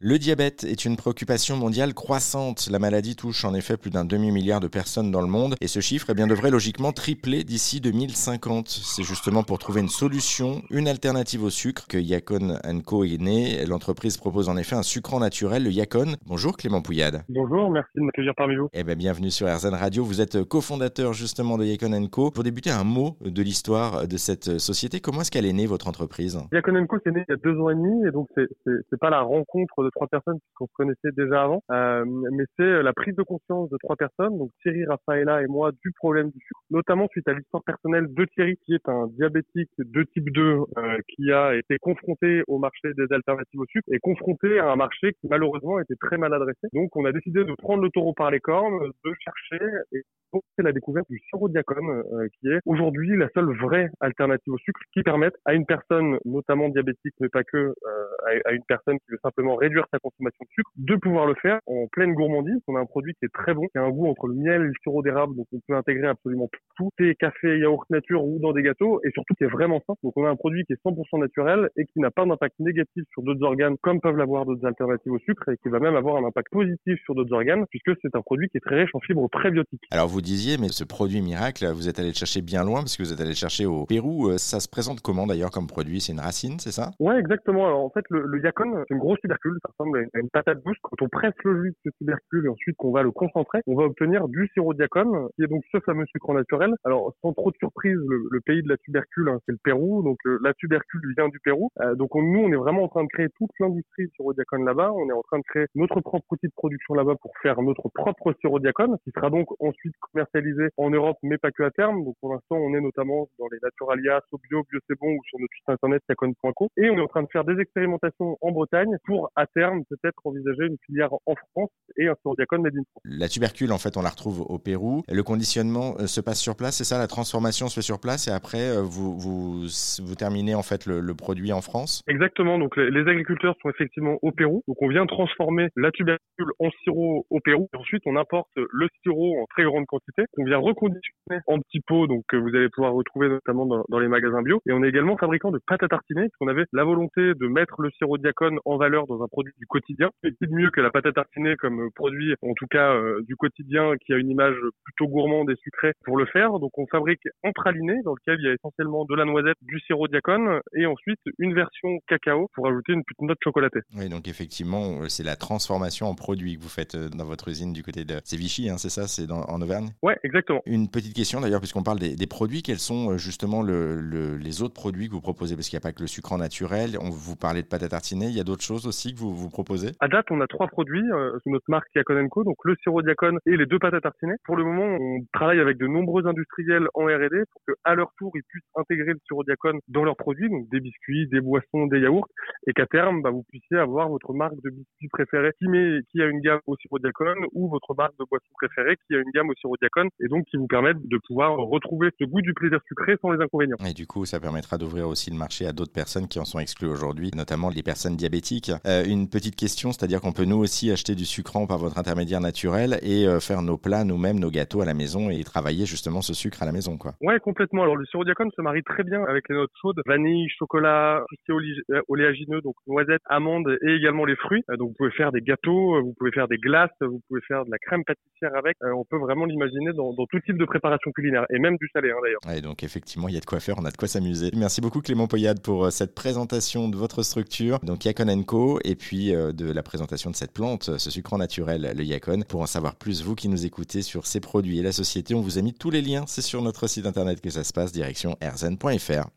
Le diabète est une préoccupation mondiale croissante. La maladie touche en effet plus d'un demi-milliard de personnes dans le monde et ce chiffre eh bien, devrait logiquement tripler d'ici 2050. C'est justement pour trouver une solution, une alternative au sucre que Yacon Co est né. L'entreprise propose en effet un sucrant naturel, le Yacon. Bonjour Clément Pouillade. Bonjour, merci de m'accueillir parmi vous. Eh bien, bienvenue sur RZN Radio. Vous êtes cofondateur justement de Yacon Co. Pour débuter un mot de l'histoire de cette société, comment est-ce qu'elle est née votre entreprise? Yacon Co c'est né il y a deux ans et demi et donc c'est pas la rencontre trois personnes qu'on se connaissait déjà avant, euh, mais c'est la prise de conscience de trois personnes, donc Thierry, Rafaela et moi, du problème du sucre, notamment suite à l'histoire personnelle de Thierry, qui est un diabétique de type 2, euh, qui a été confronté au marché des alternatives au sucre et confronté à un marché qui malheureusement était très mal adressé. Donc on a décidé de prendre le taureau par les cornes, de chercher et c'est la découverte du sirop diacom, euh, qui est aujourd'hui la seule vraie alternative au sucre qui permette à une personne, notamment diabétique, mais pas que, euh, à, une personne qui veut simplement réduire sa consommation de sucre, de pouvoir le faire en pleine gourmandise. On a un produit qui est très bon, qui a un goût entre le miel et le sirop d'érable, donc on peut intégrer absolument tout, thé, café, yaourt nature ou dans des gâteaux, et surtout qui est vraiment simple. Donc on a un produit qui est 100% naturel et qui n'a pas d'impact négatif sur d'autres organes comme peuvent l'avoir d'autres alternatives au sucre et qui va même avoir un impact positif sur d'autres organes puisque c'est un produit qui est très riche en fibres prébiotiques. Alors disiez, mais ce produit miracle, vous êtes allé le chercher bien loin parce que vous êtes allé le chercher au Pérou. Euh, ça se présente comment d'ailleurs comme produit? C'est une racine, c'est ça? Ouais, exactement. Alors en fait, le, le yacon, c'est une grosse tubercule, ça ressemble à une patate douce. Quand on presse le jus de ce tubercule et ensuite qu'on va le concentrer, on va obtenir du sirop diacon, qui est donc ce fameux sucre naturel. Alors sans trop de surprise, le, pays de la tubercule, hein, c'est le Pérou. Donc euh, la tubercule vient du Pérou. Euh, donc nous, on est vraiment en train de créer toute l'industrie du sirop diacon là-bas. On est en train de créer notre propre outil de production là-bas pour faire notre propre sirop diacon, qui sera donc ensuite commercialisé en Europe, mais pas que à terme. Donc pour l'instant, on est notamment dans les Naturalia, Sobio, Bio C'est Bon ou sur notre site internet diacon.co. Et on est en train de faire des expérimentations en Bretagne pour à terme peut-être envisager une filière en France et un diacon made in France. La tubercule, en fait, on la retrouve au Pérou. Le conditionnement euh, se passe sur place, c'est ça? La transformation se fait sur place et après, euh, vous, vous, vous terminez en fait le, produit en France? Exactement. Donc les, agriculteurs sont effectivement au Pérou. Donc on vient transformer la tubercule en sirop au Pérou. ensuite, on importe le sirop en très grande quantité. On vient reconditionner en petits pots, donc que vous allez pouvoir retrouver notamment dans, les magasins bio. Et on est également fabricant de pâte à tartiner, On avait la volonté de mettre le sirop diacon en valeur dans un produit du quotidien. C'est mieux que la pâte à tartiner comme produit, en tout cas euh, du quotidien, qui a une image plutôt gourmande et sucrée pour le faire. Donc on fabrique un praliné dans lequel il y a essentiellement de la noisette, du sirop diacon et ensuite une version cacao pour ajouter une petite note chocolatée. Oui, donc effectivement, euh, c'est la transformation en produit que vous faites euh, dans votre usine du côté de... C'est Vichy, hein, c'est ça? C'est en Auvergne? Ouais, exactement. Une petite question d'ailleurs, puisqu'on parle des, produits, quels sont justement le, les autres produits que vous proposez? Parce qu'il n'y a pas que le sucre en naturel, on vous parlait de pâte à tartiner, il y a d'autres choses aussi que vous, vous proposez? À date, on a trois produits euh, sous notre marque Diacon Co, donc le sirop Diacon et les deux pâtes à tartiner. Pour le moment, on travaille avec de nombreux industriels en R&D pour que à leur tour, ils puissent intégrer le sirop Diacon dans leurs produits, donc des biscuits, des boissons, des yaourts, et qu'à terme, bah, vous puissiez avoir votre marque de biscuits préférée qui, met, qui a une gamme au sirop Diacon ou votre marque de boisson préférée qui a une gamme au sirop Diacon, et donc qui vous permettent de pouvoir retrouver ce goût du plaisir sucré sans les inconvénients. Et du coup, ça permettra d'ouvrir aussi le marché à d'autres personnes qui en sont exclues aujourd'hui, notamment les personnes diabétiques. Euh, une petite question, c'est-à-dire qu'on peut nous aussi acheter du sucrant par votre intermédiaire naturel et euh, faire nos plats nous-mêmes, nos gâteaux à la maison et travailler justement ce sucre à la maison, quoi. Ouais, complètement. Alors le sirop diacon se marie très bien avec les notes chaudes, vanille, chocolat, euh, oléagineux, donc noisettes, amandes et également les fruits. donc vous pouvez faire des gâteaux, vous pouvez faire des glaces, vous pouvez faire de la crème pâtissière avec. on peut vraiment l'imaginer dans, tout type de préparation culinaire et même du salé hein, d'ailleurs. Ouais, donc effectivement, il y a de quoi faire, on a de quoi s'amuser. Merci beaucoup Clément Poyade pour cette présentation de votre structure, donc Yacon Co, et puis de la présentation de cette plante, ce sucre naturel, le Yacon. Pour en savoir plus, vous qui nous écoutez sur ces produits et la société, on vous a mis tous les liens. C'est sur notre site internet que ça se passe, direction erzen.fr.